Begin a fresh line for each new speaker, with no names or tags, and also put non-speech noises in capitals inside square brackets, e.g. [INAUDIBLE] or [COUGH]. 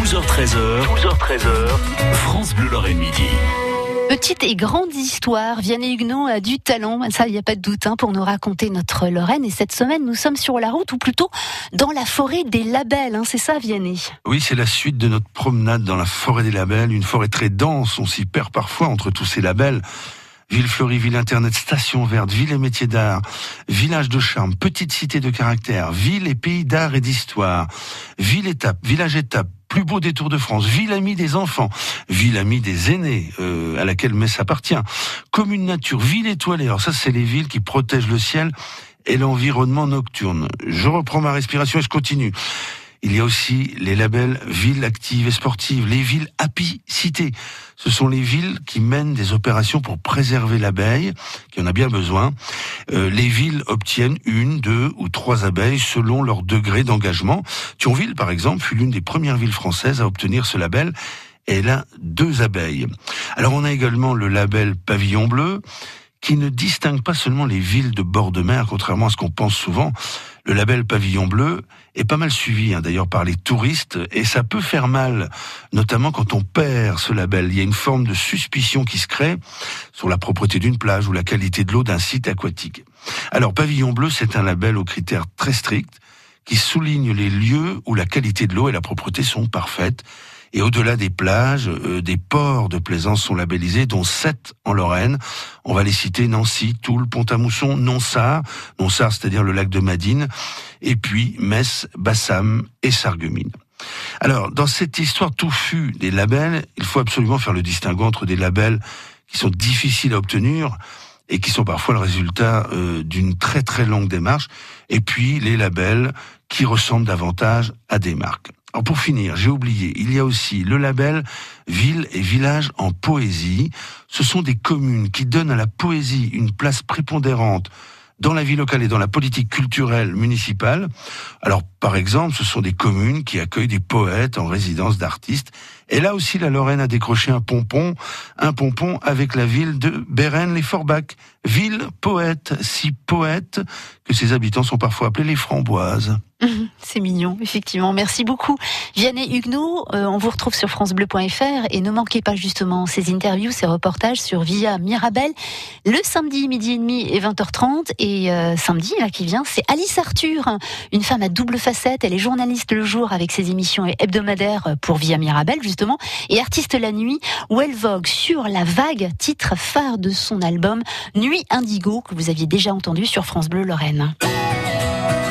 12h13h, 12h13h, France Bleu Lorraine Midi.
Petite et grande histoire, Vianney Huguenot a du talent, ça il n'y a pas de doute, hein, pour nous raconter notre Lorraine. Et cette semaine, nous sommes sur la route, ou plutôt dans la forêt des labels, hein, c'est ça Vianney?
Oui, c'est la suite de notre promenade dans la forêt des labels, une forêt très dense, on s'y perd parfois entre tous ces labels. Ville fleurie, ville internet, station verte, ville et métiers d'art, village de charme, petite cité de caractère, ville et pays d'art et d'histoire, ville étape, village étape, plus beau des Tours de France, ville amie des enfants, ville amie des aînés, euh, à laquelle Metz appartient, commune nature, ville étoilée. Alors ça, c'est les villes qui protègent le ciel et l'environnement nocturne. Je reprends ma respiration et je continue. Il y a aussi les labels villes actives et sportives, les villes happy cité. Ce sont les villes qui mènent des opérations pour préserver l'abeille, qui en a bien besoin. Euh, les villes obtiennent une, deux ou trois abeilles selon leur degré d'engagement. Thionville, par exemple, fut l'une des premières villes françaises à obtenir ce label. Elle a deux abeilles. Alors on a également le label Pavillon Bleu, qui ne distingue pas seulement les villes de bord de mer, contrairement à ce qu'on pense souvent. Le label Pavillon Bleu est pas mal suivi hein, d'ailleurs par les touristes et ça peut faire mal, notamment quand on perd ce label. Il y a une forme de suspicion qui se crée sur la propreté d'une plage ou la qualité de l'eau d'un site aquatique. Alors Pavillon Bleu, c'est un label aux critères très stricts qui souligne les lieux où la qualité de l'eau et la propreté sont parfaites et au-delà des plages, euh, des ports de plaisance sont labellisés, dont sept en Lorraine. On va les citer Nancy, Toul, Pont-à-Mousson, Nonsard, Nonsard c'est-à-dire le lac de Madine, et puis Metz, Bassam et Sarreguemines. Alors, dans cette histoire touffue des labels, il faut absolument faire le distinguo entre des labels qui sont difficiles à obtenir et qui sont parfois le résultat euh, d'une très très longue démarche, et puis les labels qui ressemblent davantage à des marques. Alors pour finir, j'ai oublié, il y a aussi le label Ville et Village en poésie. Ce sont des communes qui donnent à la poésie une place prépondérante dans la vie locale et dans la politique culturelle municipale. Alors, par exemple, ce sont des communes qui accueillent des poètes en résidence d'artistes. Et là aussi, la Lorraine a décroché un pompon, un pompon avec la ville de Bérennes-les-Forbach. Ville poète, si poète que ses habitants sont parfois appelés les framboises. [LAUGHS]
C'est mignon, effectivement. Merci beaucoup. Vianney Huguenot, euh, on vous retrouve sur francebleu.fr et ne manquez pas justement ces interviews, ces reportages sur Via Mirabel le samedi midi et demi et 20h30 et euh, samedi là qui vient, c'est Alice Arthur, une femme à double facette, elle est journaliste le jour avec ses émissions hebdomadaires pour Via Mirabel justement et artiste la nuit où elle vogue sur la vague, titre phare de son album Nuit Indigo que vous aviez déjà entendu sur France Bleu Lorraine.